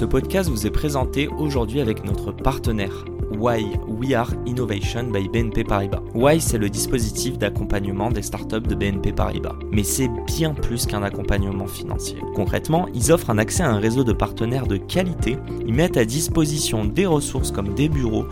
Ce podcast vous est présenté aujourd'hui avec notre partenaire Why We Are Innovation by BNP Paribas. Why c'est le dispositif d'accompagnement des startups de BNP Paribas. Mais c'est bien plus qu'un accompagnement financier. Concrètement, ils offrent un accès à un réseau de partenaires de qualité, ils mettent à disposition des ressources comme des bureaux,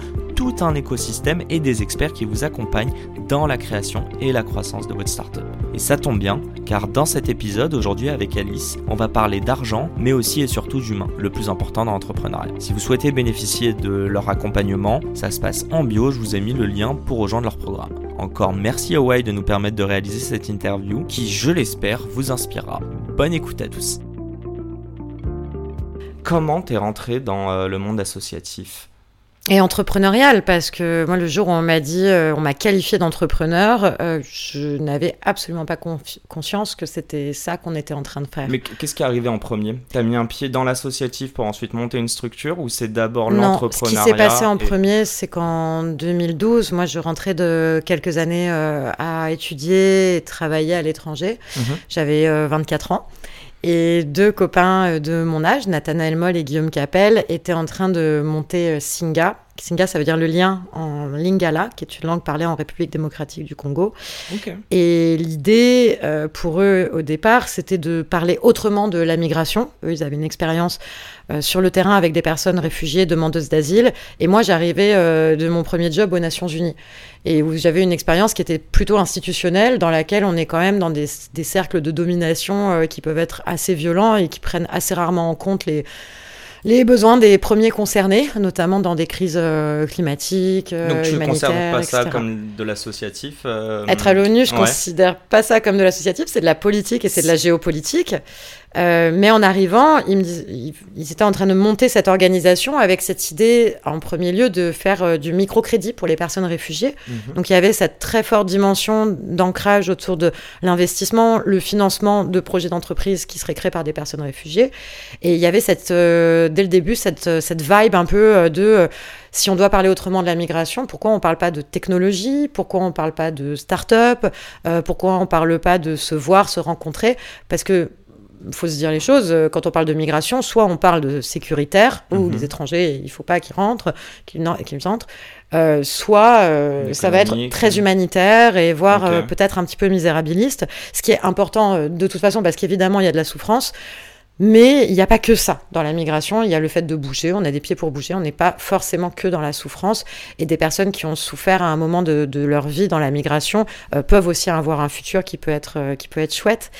tout un écosystème et des experts qui vous accompagnent dans la création et la croissance de votre startup. Et ça tombe bien, car dans cet épisode, aujourd'hui avec Alice, on va parler d'argent, mais aussi et surtout d'humain, le plus important dans l'entrepreneuriat. Si vous souhaitez bénéficier de leur accompagnement, ça se passe en bio, je vous ai mis le lien pour rejoindre leur programme. Encore merci à Why de nous permettre de réaliser cette interview qui, je l'espère, vous inspirera. Bonne écoute à tous. Comment t'es rentré dans euh, le monde associatif? Et entrepreneurial, parce que moi, le jour où on m'a dit, euh, on m'a qualifié d'entrepreneur, euh, je n'avais absolument pas conscience que c'était ça qu'on était en train de faire. Mais qu'est-ce qui est arrivé en premier? T'as mis un pied dans l'associatif pour ensuite monter une structure ou c'est d'abord l'entrepreneuriat Ce qui s'est passé en premier, c'est qu'en 2012, moi, je rentrais de quelques années euh, à étudier et travailler à l'étranger. Mhm. J'avais 24 ans. Et deux copains euh, de mon âge, Nathanaël Moll et Guillaume Capel, étaient en train de monter euh, Singa. Singa, ça veut dire le lien en lingala, qui est une langue parlée en République démocratique du Congo. Et l'idée euh, pour eux au départ, c'était de parler autrement de la migration. Eux, ils avaient une expérience sur le terrain avec des personnes réfugiées, demandeuses d'asile. Et moi, j'arrivais de mon premier job aux Nations Unies et où j'avais une expérience qui était plutôt institutionnelle, dans laquelle on est quand même dans des, cercles de domination euh, qui peuvent être assez violents et qui prennent assez rarement en compte les, les besoins des premiers concernés, notamment dans des crises euh, climatiques, euh, Donc tu ne considères pas ça comme de l'associatif Être à l'ONU, je ne considère pas ça comme de l'associatif, c'est de la politique et c'est de la géopolitique. Euh, mais en arrivant, ils, ils, étaient en train de monter cette organisation avec cette idée, en premier lieu, de faire euh, du microcrédit pour les personnes réfugiées. Mhm. Donc il y avait cette très forte dimension d'ancrage autour de l'investissement, le financement de projets d'entreprise qui seraient créés par des personnes réfugiées. Et il y avait cette, euh, dès le début cette, cette vibe un peu de si on doit parler autrement de la migration, pourquoi on ne parle pas de technologie? Pourquoi on ne parle pas de start-up? Pourquoi on ne parle pas de se voir, se rencontrer? Parce que faut se dire les choses, euh, quand on parle de migration, soit on parle de sécuritaire, où mhm. les étrangers, il ne faut pas qu'ils rentrent, qu'ils entrent, euh, soit euh, ça va être très humanitaire et voire peut-être un petit peu misérabiliste, ce qui est important de toute façon, parce qu'évidemment, il y a de la souffrance, mais il n'y a pas que ça dans la migration, il y a le fait de bouger, on a des pieds pour bouger, on n'est pas forcément que dans la souffrance. Et des personnes qui ont souffert à un moment de, leur vie dans la migration euh, peuvent aussi avoir un futur qui peut être, euh, qui peut être chouette.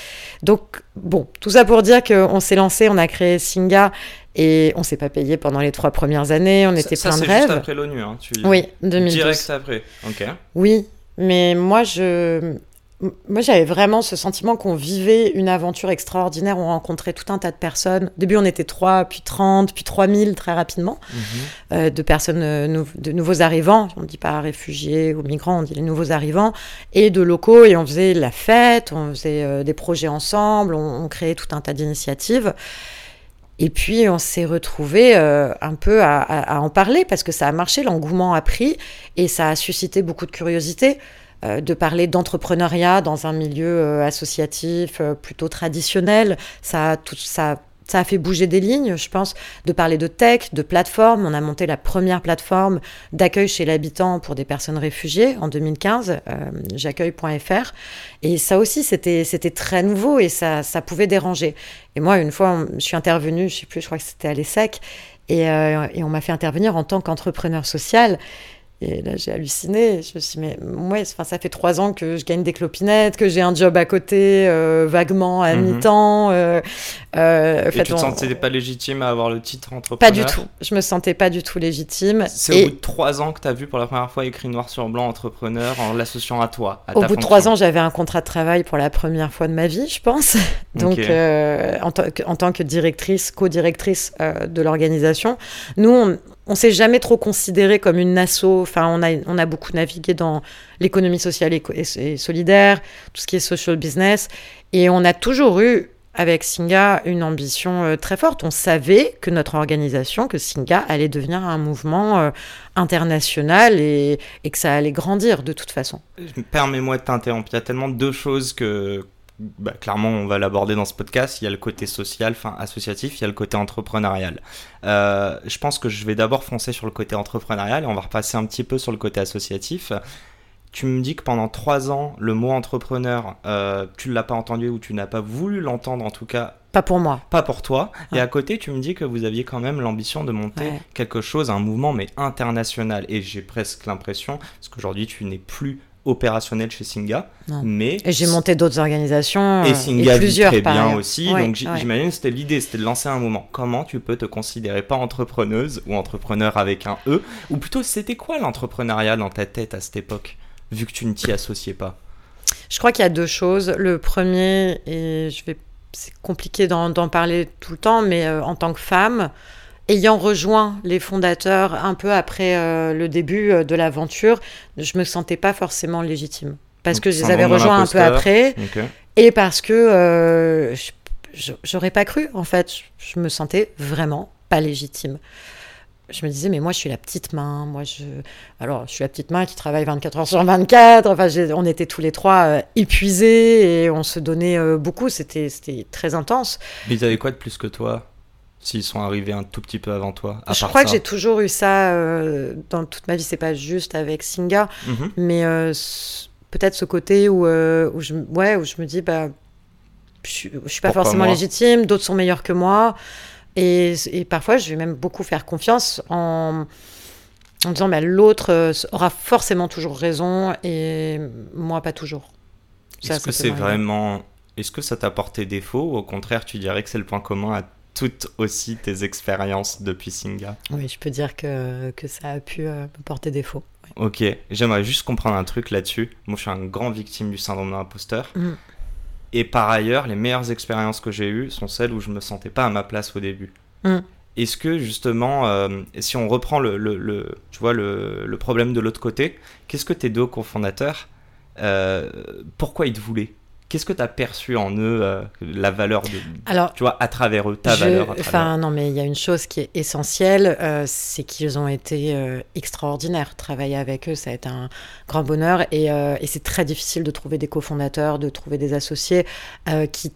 Donc bon, tout ça pour dire qu'on s'est lancé, on a créé Singa et on s'est pas payé pendant les trois premières années, on était plein de rêves. Juste après l'ONU, hein, tu... Oui, 2012. Direct après, ok. Oui, mais moi je moi, j'avais vraiment ce sentiment qu'on vivait une aventure extraordinaire. On rencontrait tout un tas de personnes. Au début, on était 3, puis 30, puis 3000 très rapidement, mhm. euh, de personnes, euh, de nouveaux arrivants. On ne dit pas réfugiés ou migrants, on dit les nouveaux arrivants, et de locaux. Et on faisait la fête, on faisait euh, des projets ensemble, on, créait tout un tas d'initiatives. Et puis, on s'est retrouvé un peu à, à, en parler parce que ça a marché, l'engouement a pris et ça a suscité beaucoup de curiosité. Euh, de parler d'entrepreneuriat dans un milieu euh, associatif euh, plutôt traditionnel. Ça, tout, ça, a fait bouger des lignes, je pense, de parler de tech, de plateforme. On a monté la première plateforme d'accueil chez l'habitant pour des personnes réfugiées en 2015, j'accueille.fr. Et ça aussi, c'était très nouveau et ça, ça pouvait déranger. Et moi, une fois, je suis intervenue, je sais plus, je crois que c'était à l'ESSEC, et on m'a fait intervenir en tant qu'entrepreneur social. Et là, j'ai halluciné. Je me suis dit, mais ouais, ça fait trois ans que je gagne des clopinettes, que j'ai un job à côté, euh, vaguement à mhm. mi-temps. Euh, euh, et tu te sentais pas légitime à avoir le titre entrepreneur Pas du tout. Je me sentais pas du tout légitime. C'est au bout de trois ans que tu as vu pour la première fois écrit noir sur blanc entrepreneur en l'associant à toi. au bout de trois ans, j'avais un contrat de travail pour la première fois de ma vie, je pense. Donc, en, en, tant que directrice, co-directrice de l'organisation, nous, on on s'est jamais trop considéré comme une asso. Enfin, on a, on a beaucoup navigué dans l'économie sociale et, solidaire, tout ce qui est social business. Et on a toujours eu, avec Singa, une ambition euh, très forte. On savait que notre organisation, que Singa, allait devenir un mouvement euh, international et, et, que ça allait grandir de toute façon. Permets-moi de t'interrompre. Il y a tellement deux choses que, bah, clairement, on va l'aborder dans ce podcast. Il y a le côté social, enfin associatif, il y a le côté entrepreneurial. Euh, je pense que je vais d'abord foncer sur le côté entrepreneurial et on va repasser un petit peu sur le côté associatif. Tu me dis que pendant trois ans, le mot entrepreneur, euh, tu ne l'as pas entendu ou tu n'as pas voulu l'entendre en tout cas. Pas pour moi. Pas pour toi. Et à côté, tu me dis que vous aviez quand même l'ambition de monter quelque chose, un mouvement, mais international. Et j'ai presque l'impression, parce qu'aujourd'hui, tu n'es plus opérationnel chez Singa. Mais et j'ai monté d'autres organisations. Et Singa et plusieurs, très bien aussi. donc j'imagine que c'était l'idée, c'était de lancer un moment. Comment tu peux te considérer pas entrepreneuse ou entrepreneur avec un E Ou plutôt, c'était quoi l'entrepreneuriat dans ta tête à cette époque, vu que tu ne t'y associais pas? Je crois qu'il y a deux choses. Le premier, et je vais, c'est compliqué d'en parler tout le temps, mais euh, en tant que femme, ayant rejoint les fondateurs un peu après euh, le début euh, de l'aventure, je me sentais pas forcément légitime. Parce que je les avais rejoints un peu après. Et parce que euh, j'aurais pas cru, en fait. Je me sentais vraiment pas légitime. Je me disais, mais moi, je suis la petite main. Moi, je... Alors, je suis la petite main qui travaille 24 heures sur 24. Enfin, on était tous les trois épuisés et on se donnait beaucoup. C'était très intense. Mais ils avaient quoi de plus que toi? S'ils sont arrivés un tout petit peu avant toi Je crois que j'ai toujours eu ça euh, dans toute ma vie. C'est pas juste avec Singa, mhm. mais euh, peut-être ce côté où, euh, où, je, ouais, où je me dis, bah, je, je suis pas forcément légitime, d'autres sont meilleurs que moi. Et, et, parfois, je vais même beaucoup faire confiance en, en disant, bah, l'autre aura forcément toujours raison et moi pas toujours. Est-ce que c'est vraiment. Est-ce que ça t'a porté défaut ou au contraire, tu dirais que c'est le point commun à toutes aussi tes expériences depuis Singa Oui, je peux dire que, que ça a pu euh, me porter défaut. Ok, j'aimerais juste comprendre un truc là-dessus. Moi, je suis un grand victime du syndrome de l'imposteur. Mm. Et par ailleurs, les meilleures expériences que j'ai eues sont celles où je me sentais pas à ma place au début. Mm. Est-ce que justement, euh, si on reprend le, le, tu vois, le, le problème de l'autre côté, qu'est-ce que tes deux cofondateurs, euh, pourquoi ils te voulaient? Qu'est-ce que tu as perçu en eux, euh, la valeur de, Alors, tu vois, à travers eux, ta valeur Enfin, non, mais il y a une chose qui est essentielle, euh, c'est qu'ils ont été euh, extraordinaires. Travailler avec eux, ça a été un grand bonheur. Et, et c'est très difficile de trouver des cofondateurs, de trouver des associés qui,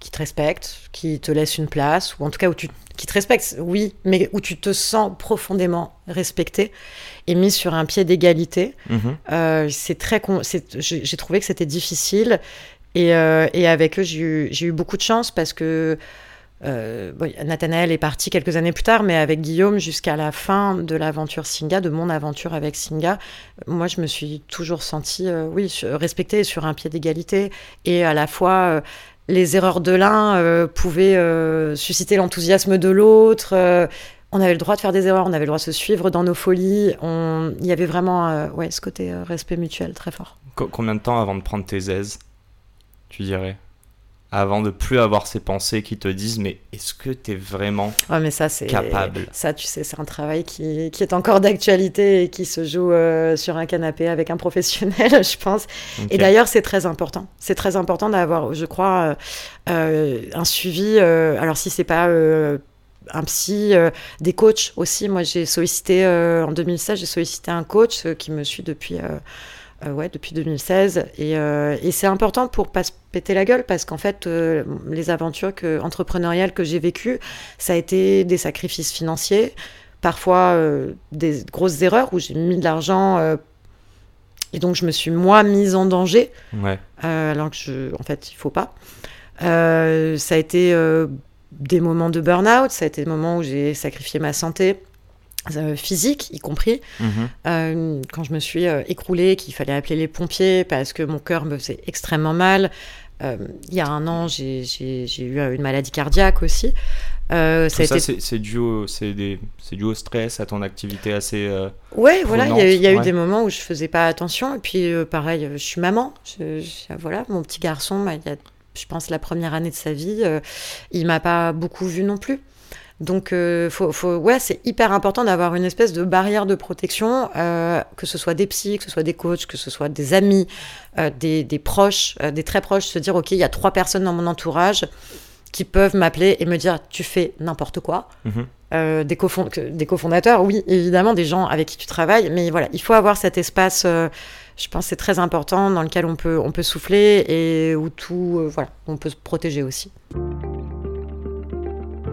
qui te respectent, qui te laissent une place, ou en tout cas où tu, qui te respectent, oui, mais où tu te sens profondément respecté et mis sur un pied d'égalité. Mhm. Euh, c'est très, j'ai trouvé que c'était difficile et, euh, et, avec eux j'ai eu, eu, beaucoup de chance parce que euh, Nathanaël est parti quelques années plus tard, mais avec Guillaume jusqu'à la fin de l'aventure Singa, de mon aventure avec Singa, moi je me suis toujours sentie, euh, oui, respectée sur un pied d'égalité et à la fois les erreurs de l'un pouvaient susciter l'enthousiasme de l'autre on avait le droit de faire des erreurs, on avait le droit de se suivre dans nos folies. On... Il y avait vraiment euh, ouais, ce côté euh, respect mutuel très fort. combien de temps avant de prendre tes aises, tu dirais? Avant de plus avoir ces pensées qui te disent mais est-ce que tu es vraiment ouais, mais ça, capable? Ça, tu sais, c'est un travail qui, qui est encore d'actualité et qui se joue euh, sur un canapé avec un professionnel, je pense. Et d'ailleurs, c'est très important. C'est très important d'avoir, je crois, un suivi. alors, si c'est pas un psy, euh, des coachs aussi. Moi, j'ai sollicité, euh, en 2016, j'ai sollicité un coach euh, qui me suit depuis, ouais, depuis 2016. Et, et c'est important pour pas se péter la gueule parce qu'en fait, les aventures que, entrepreneuriales que j'ai vécues, ça a été des sacrifices financiers, parfois des grosses erreurs où j'ai mis de l'argent. et donc, je me suis, moi, mise en danger. Ouais. alors que, je, en fait, il faut pas. ça a été des moments de burn-out, ça a été des moments où j'ai sacrifié ma santé. Physique y compris. Mhm. quand je me suis écroulée, qu'il fallait appeler les pompiers parce que mon cœur me faisait extrêmement mal. il y a un an, j'ai eu une maladie cardiaque aussi. Euh, ça, c'est dû, au, dû au stress, à ton activité assez. Euh, ouais, voilà, il y a, eu des moments où je faisais pas attention. Et puis, euh, pareil, je suis maman. voilà, mon petit garçon, bah, il y a, je pense, la première année de sa vie, il m'a pas beaucoup vu non plus. Donc, faut, faut, ouais, c'est hyper important d'avoir une espèce de barrière de protection, que ce soit des psys, que ce soit des coachs, que ce soit des amis, des, des, proches, des très proches, se dire, OK, il y a trois personnes dans mon entourage qui peuvent m'appeler et me dire tu fais n'importe quoi. Mhm. Euh, des, cofondateurs, oui, évidemment, des gens avec qui tu travailles, mais voilà, il faut avoir cet espace, euh, je pense c'est très important, dans lequel on peut, on peut souffler et où tout, euh, voilà, on peut se protéger aussi.